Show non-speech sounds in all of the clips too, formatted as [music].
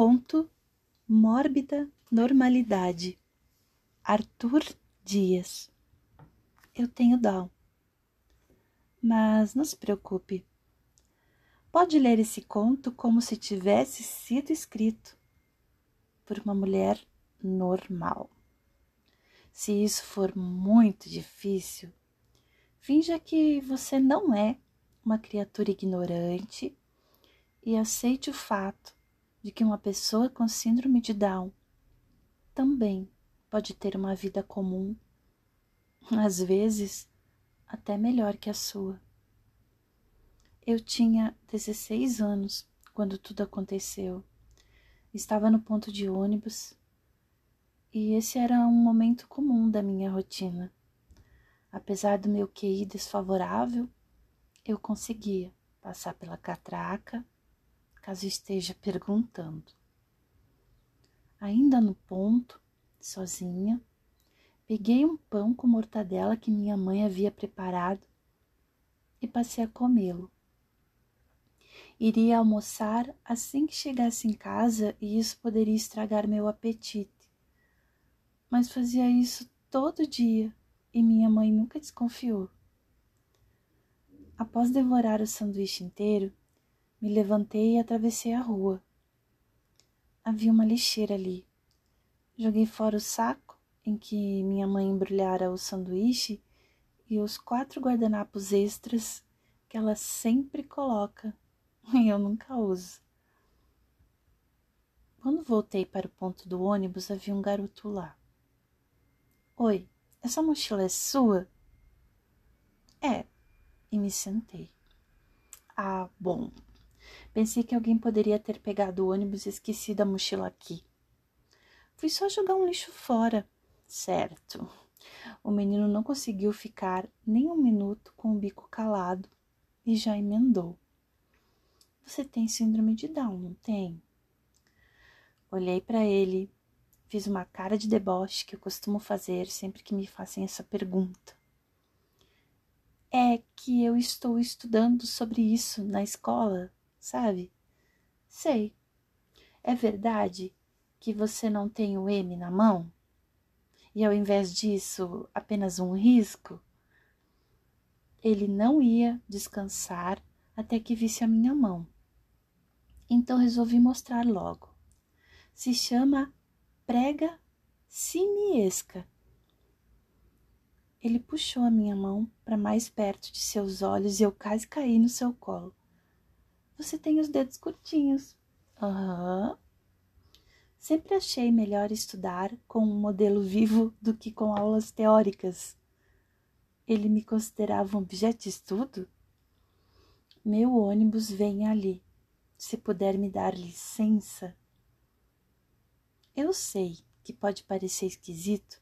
Conto Mórbida Normalidade Arthur Dias Eu tenho Down. Mas não se preocupe. Pode ler esse conto como se tivesse sido escrito por uma mulher normal. Se isso for muito difícil, finja que você não é uma criatura ignorante e aceite o fato de que uma pessoa com síndrome de Down também pode ter uma vida comum, [laughs] às vezes até melhor que a sua. Eu tinha 16 anos quando tudo aconteceu. Estava no ponto de ônibus e esse era um momento comum da minha rotina. Apesar do meu QI desfavorável, eu conseguia passar pela catraca caso esteja perguntando. Ainda no ponto, sozinha, peguei um pão com mortadela que minha mãe havia preparado e passei a comê-lo. Iria almoçar assim que chegasse em casa e isso poderia estragar meu apetite. Mas fazia isso todo dia e minha mãe nunca desconfiou. Após devorar o sanduíche inteiro, me levantei e atravessei a rua. Havia uma lixeira ali. Joguei fora o saco em que minha mãe embrulhara o sanduíche e os quatro guardanapos extras que ela sempre coloca [laughs] e eu nunca uso. Quando voltei para o ponto do ônibus, havia um garoto lá. Oi, essa mochila é sua? É, e me sentei. Ah, bom, Pensei que alguém poderia ter pegado o ônibus e esquecido a mochila aqui. Fui só jogar um lixo fora. Certo. O menino não conseguiu ficar nem um minuto com o bico calado e já emendou. Você tem síndrome de Down, não tem? Olhei para ele, fiz uma cara de deboche que eu costumo fazer sempre que me fazem essa pergunta. É que eu estou estudando sobre isso na escola sabe? Sei. É verdade que você não tem o M na mão? E ao invés disso, apenas um risco? Ele não ia descansar até que visse a minha mão. Então resolvi mostrar logo. Se chama prega simiesca. Ele puxou a minha mão para mais perto de seus olhos e eu quase caí no seu colo. Você tem os dedos curtinhos. Aham. Uhum. Sempre achei melhor estudar com um modelo vivo do que com aulas teóricas. Ele me considerava um objeto de estudo? Meu ônibus vem ali. Se puder me dar licença. Eu sei que pode parecer esquisito,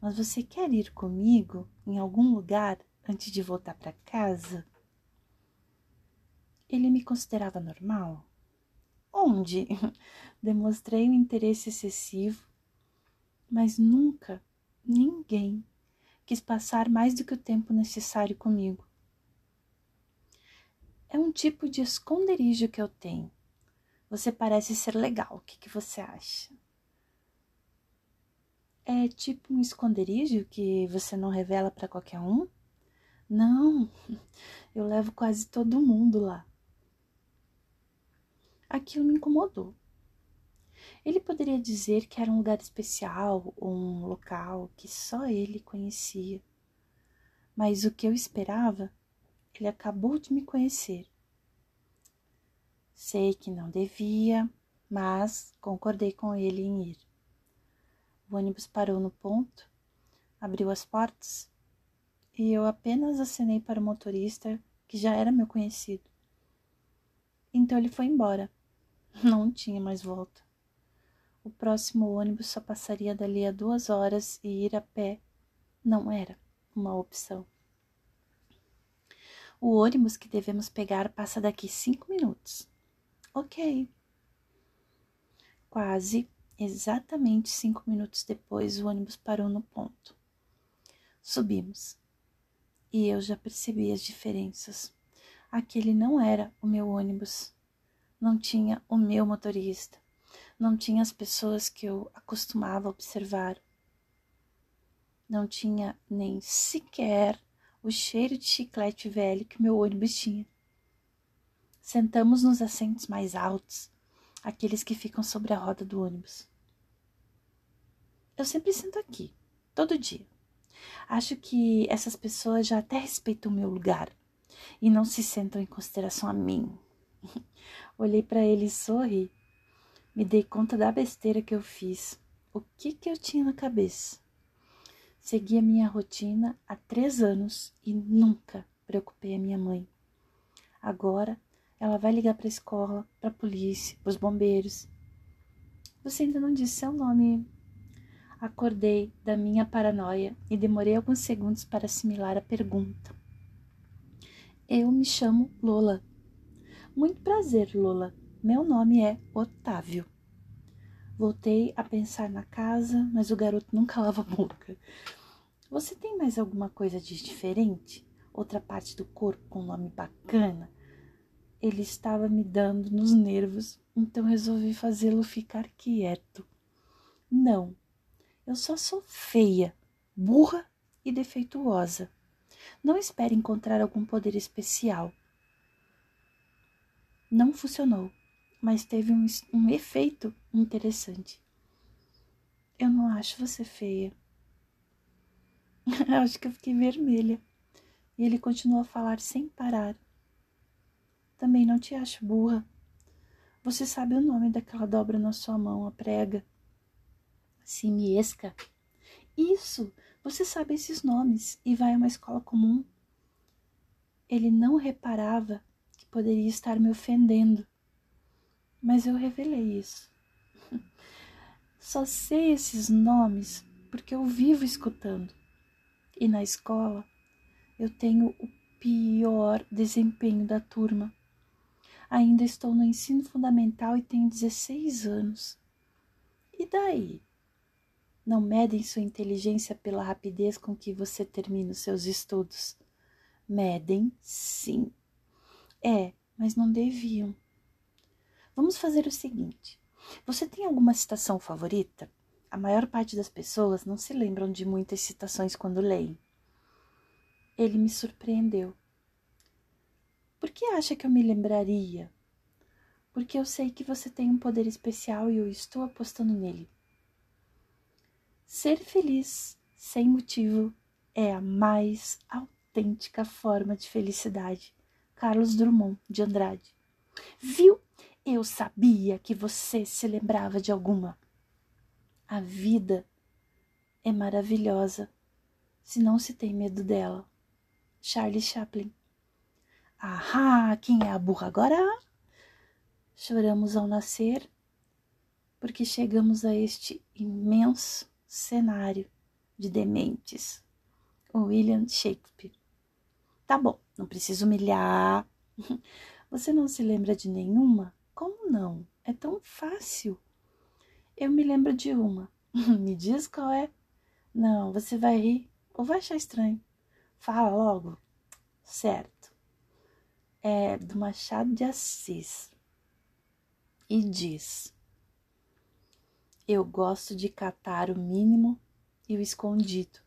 mas você quer ir comigo em algum lugar antes de voltar para casa? Ele me considerava normal? Onde? [laughs] Demonstrei um interesse excessivo, mas nunca ninguém quis passar mais do que o tempo necessário comigo. É um tipo de esconderijo que eu tenho. Você parece ser legal. O que, que você acha? É tipo um esconderijo que você não revela para qualquer um? Não, [laughs] eu levo quase todo mundo lá. Aquilo me incomodou. Ele poderia dizer que era um lugar especial ou um local que só ele conhecia. Mas o que eu esperava, ele acabou de me conhecer. Sei que não devia, mas concordei com ele em ir. O ônibus parou no ponto, abriu as portas e eu apenas acenei para o motorista, que já era meu conhecido. Então ele foi embora não tinha mais volta. O próximo ônibus só passaria dali a duas horas e ir a pé não era uma opção. O ônibus que devemos pegar passa daqui cinco minutos. Ok. Quase exatamente cinco minutos depois, o ônibus parou no ponto. Subimos. E eu já percebi as diferenças. Aquele não era o meu ônibus não tinha o meu motorista. Não tinha as pessoas que eu acostumava observar. Não tinha nem sequer o cheiro de chiclete velho que meu ônibus tinha. Sentamos nos assentos mais altos, aqueles que ficam sobre a roda do ônibus. Eu sempre sento aqui, todo dia. Acho que essas pessoas já até respeitam o meu lugar e não se sentam em consideração a mim. [laughs] Olhei para ele e sorri. Me dei conta da besteira que eu fiz. O que que eu tinha na cabeça? Segui a minha rotina há três anos e nunca preocupei a minha mãe. Agora ela vai ligar para a escola, para a polícia, para os bombeiros. Você ainda não disse seu nome. Acordei da minha paranoia e demorei alguns segundos para assimilar a pergunta. Eu me chamo Lola. Muito prazer, Lola. Meu nome é Otávio. Voltei a pensar na casa, mas o garoto nunca lava a boca. Você tem mais alguma coisa de diferente? Outra parte do corpo com nome bacana? Ele estava me dando nos nervos, então resolvi fazê-lo ficar quieto. Não, eu só sou feia, burra e defeituosa. Não espere encontrar algum poder especial. Não funcionou, mas teve um, um efeito interessante. Eu não acho você feia. [laughs] Acho que eu fiquei vermelha. E ele continuou a falar sem parar. Também não te acho burra. Você sabe o nome daquela dobra na sua mão, a prega? Simiesca. Isso! Você sabe esses nomes e vai a uma escola comum. Ele não reparava poderia estar me ofendendo, mas eu revelei isso. [laughs] Só sei esses nomes porque eu vivo escutando. E na escola eu tenho o pior desempenho da turma. Ainda estou no ensino fundamental e tenho 16 anos. E daí? Não medem sua inteligência pela rapidez com que você termina os seus estudos. Medem, sim. É, mas não deviam. Vamos fazer o seguinte: você tem alguma citação favorita? A maior parte das pessoas não se lembram de muitas citações quando leem. Ele me surpreendeu. Por que acha que eu me lembraria? Porque eu sei que você tem um poder especial e eu estou apostando nele. Ser feliz sem motivo é a mais autêntica forma de felicidade. Carlos Drummond de Andrade. Viu? Eu sabia que você se lembrava de alguma. A vida é maravilhosa se não se tem medo dela. Charlie Chaplin. Ahá, quem é a burra agora? Choramos ao nascer porque chegamos a este imenso cenário de dementes. William Shakespeare. Tá bom, não preciso humilhar. [laughs] Você não se lembra de nenhuma? Como não? É tão fácil. Eu me lembro de uma. [laughs] Me diz qual é. Não, você vai rir ou vai achar estranho. Fala logo. Certo. É do Machado de Assis. E diz: Eu gosto de catar o mínimo e o escondido,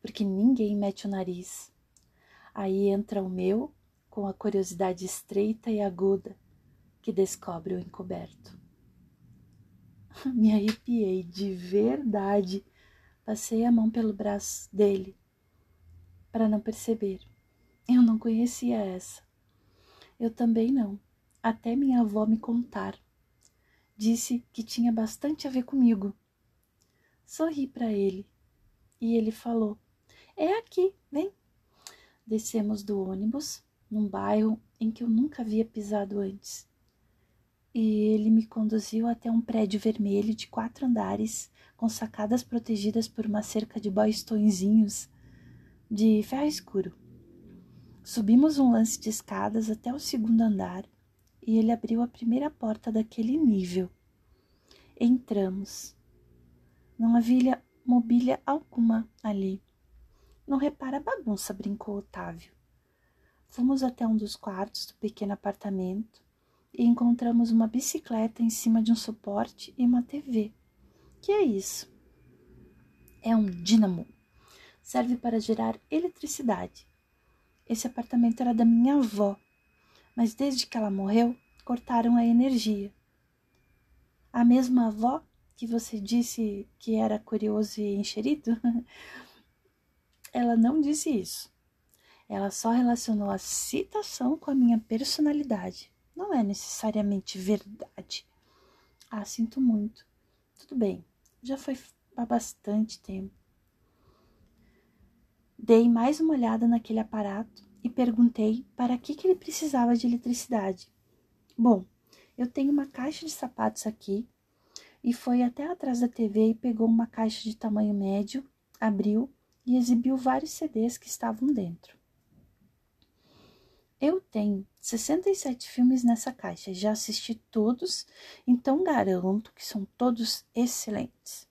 porque ninguém mete o nariz. Aí entra o meu com a curiosidade estreita e aguda que descobre o encoberto. [laughs] Me arrepiei de verdade. Passei a mão pelo braço dele para não perceber. Eu não conhecia essa. Eu também não, até minha avó me contar. Disse que tinha bastante a ver comigo. Sorri para ele e ele falou: É aqui, vem. Descemos do ônibus num bairro em que eu nunca havia pisado antes e ele me conduziu até um prédio vermelho de quatro andares, com sacadas protegidas por uma cerca de bastõezinhos de ferro escuro. Subimos um lance de escadas até o segundo andar e ele abriu a primeira porta daquele nível. Entramos. Não havia mobília alguma ali. Não repara a bagunça, brincou Otávio. Fomos até um dos quartos do pequeno apartamento e encontramos uma bicicleta em cima de um suporte e uma TV. Que é isso? É um dínamo. Serve para gerar eletricidade. Esse apartamento era da minha avó, mas desde que ela morreu, cortaram a energia. A mesma avó que você disse que era curioso e enxerido? [laughs] Ela não disse isso. Ela só relacionou a citação com a minha personalidade. Não é necessariamente verdade. Ah, sinto muito. Tudo bem, já foi há bastante tempo. Dei mais uma olhada naquele aparato e perguntei para que, que ele precisava de eletricidade. Bom, eu tenho uma caixa de sapatos aqui e foi até atrás da TV e pegou uma caixa de tamanho médio, abriu e exibiu vários CDs que estavam dentro. Eu tenho 67 filmes nessa caixa, já assisti todos, então garanto que são todos excelentes.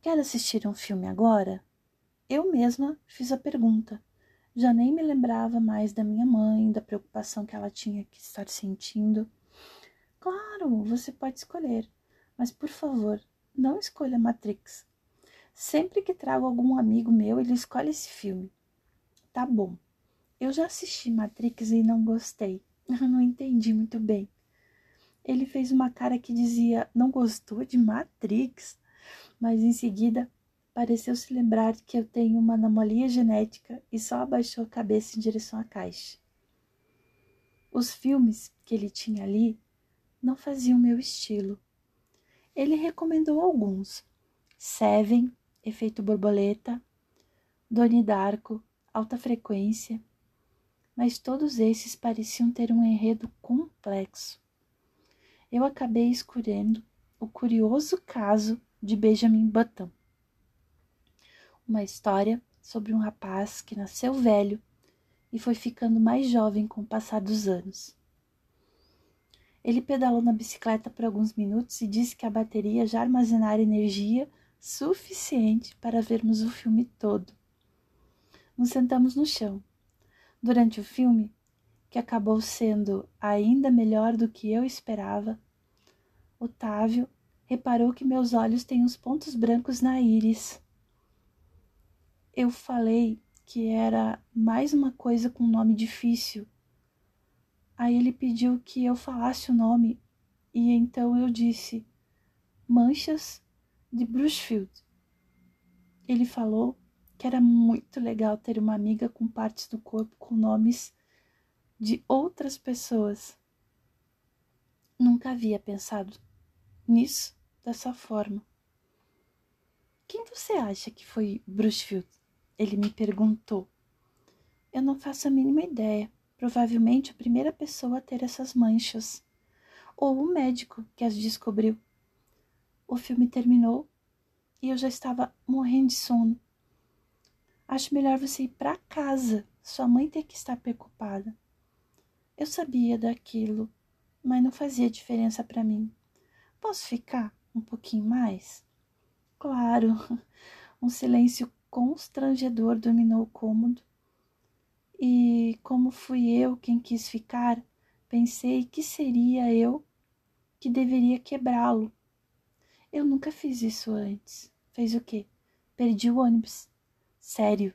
Quer assistir um filme agora? Eu mesma fiz a pergunta. Já nem me lembrava mais da minha mãe, da preocupação que ela tinha que estar sentindo. Claro, você pode escolher. Mas por favor, não escolha Matrix. Sempre que trago algum amigo meu, ele escolhe esse filme. Tá bom. Eu já assisti Matrix e não gostei. [laughs] não entendi muito bem. Ele fez uma cara que dizia não gostou de Matrix, mas em seguida pareceu se lembrar que eu tenho uma anomalia genética e só abaixou a cabeça em direção à caixa. Os filmes que ele tinha ali não faziam meu estilo. Ele recomendou alguns: Seven, Efeito Borboleta, Doni Darko, Alta Frequência, mas todos esses pareciam ter um enredo complexo. Eu acabei escolhendo o curioso caso de Benjamin Button, uma história sobre um rapaz que nasceu velho e foi ficando mais jovem com o passar dos anos. Ele pedalou na bicicleta por alguns minutos e disse que a bateria já armazenara energia suficiente para vermos o filme todo. Nos sentamos no chão. Durante o filme, que acabou sendo ainda melhor do que eu esperava, Otávio reparou que meus olhos têm uns pontos brancos na íris. Eu falei que era mais uma coisa com nome difícil Aí ele pediu que eu falasse o nome e então eu disse Manchas de Brushfield. Ele falou que era muito legal ter uma amiga com partes do corpo com nomes de outras pessoas. Nunca havia pensado nisso dessa forma. Quem você acha que foi Brushfield? Ele me perguntou. Eu não faço a mínima ideia provavelmente a primeira pessoa a ter essas manchas, ou o médico que as descobriu. O filme terminou e eu já estava morrendo de sono. Acho melhor você ir para casa, sua mãe tem que estar preocupada. Eu sabia daquilo, mas não fazia diferença para mim. Posso ficar um pouquinho mais? Claro. [laughs] Um silêncio constrangedor dominou o cômodo e como fui eu quem quis ficar, pensei que seria eu que deveria quebrá-lo. Eu nunca fiz isso antes. Fez o quê? Perdi o ônibus. Sério.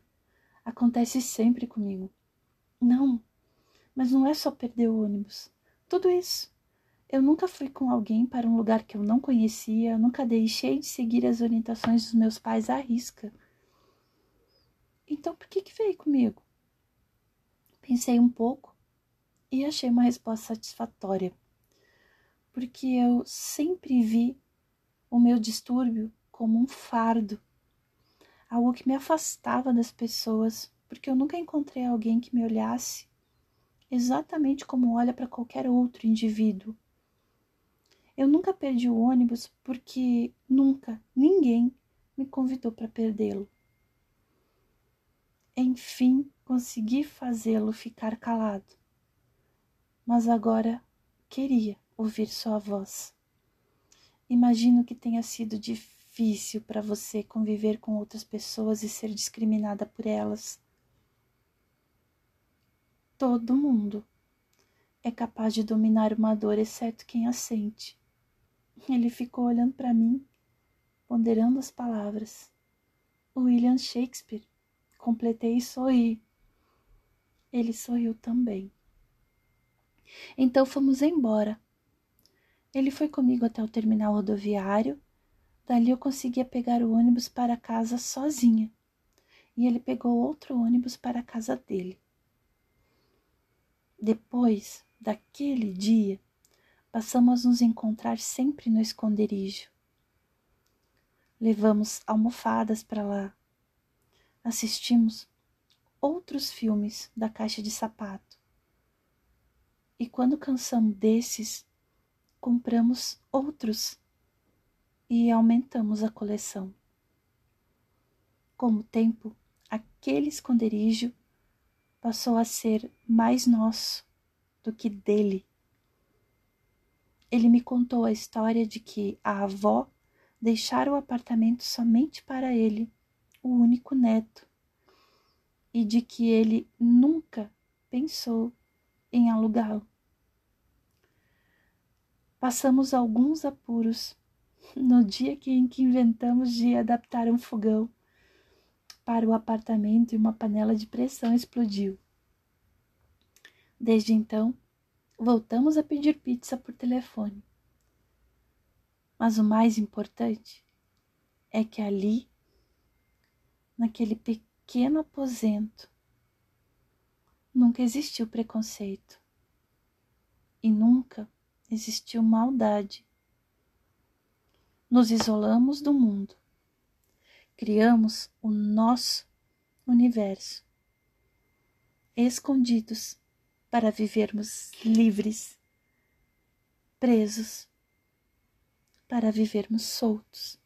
Acontece sempre comigo. Não, mas não é só perder o ônibus. Tudo isso. Eu nunca fui com alguém para um lugar que eu não conhecia, nunca deixei de seguir as orientações dos meus pais à risca. Então por que que veio comigo? Pensei um pouco e achei uma resposta satisfatória, porque eu sempre vi o meu distúrbio como um fardo, algo que me afastava das pessoas, porque eu nunca encontrei alguém que me olhasse exatamente como olha para qualquer outro indivíduo. Eu nunca perdi o ônibus porque nunca ninguém me convidou para perdê-lo. Enfim, consegui fazê-lo ficar calado. Mas agora queria ouvir sua voz. Imagino que tenha sido difícil para você conviver com outras pessoas e ser discriminada por elas. Todo mundo. é capaz de dominar uma dor, exceto quem a sente. Ele ficou olhando para mim, ponderando as palavras. William Shakespeare. Completei e sorri. Ele sorriu também. Então fomos embora. Ele foi comigo até o terminal rodoviário. Dali eu conseguia pegar o ônibus para casa sozinha. E ele pegou outro ônibus para a casa dele. Depois daquele dia, passamos a nos encontrar sempre no esconderijo. Levamos almofadas para lá. Assistimos outros filmes da caixa de sapato. E quando cansamos desses, compramos outros e aumentamos a coleção. Com o tempo, aquele esconderijo passou a ser mais nosso do que dele. Ele me contou a história de que a avó deixara o apartamento somente para ele, o único neto, e de que ele nunca pensou em alugá-lo. Passamos alguns apuros [laughs] no dia em que inventamos de adaptar um fogão para o apartamento e uma panela de pressão explodiu. Desde então, voltamos a pedir pizza por telefone. Mas o mais importante é que ali, naquele pequeno aposento, nunca existiu preconceito e nunca existiu maldade. Nos isolamos do mundo, criamos o nosso universo, escondidos para vivermos livres, presos, para vivermos soltos.